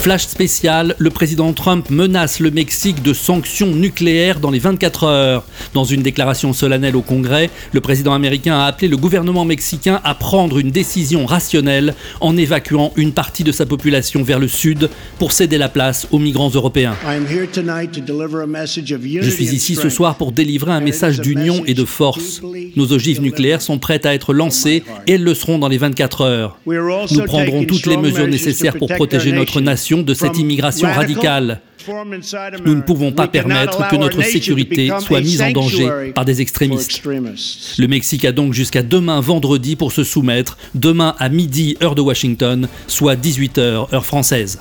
Flash spécial, le président Trump menace le Mexique de sanctions nucléaires dans les 24 heures. Dans une déclaration solennelle au Congrès, le président américain a appelé le gouvernement mexicain à prendre une décision rationnelle en évacuant une partie de sa population vers le sud pour céder la place aux migrants européens. Je suis ici ce soir pour délivrer un message d'union et de force. Nos ogives nucléaires sont prêtes à être lancées et elles le seront dans les 24 heures. Nous prendrons toutes les mesures nécessaires pour protéger notre nation de cette immigration radicale. Nous ne pouvons pas permettre que notre sécurité soit mise en danger par des extrémistes. Le Mexique a donc jusqu'à demain vendredi pour se soumettre, demain à midi heure de Washington, soit 18 heures heure française.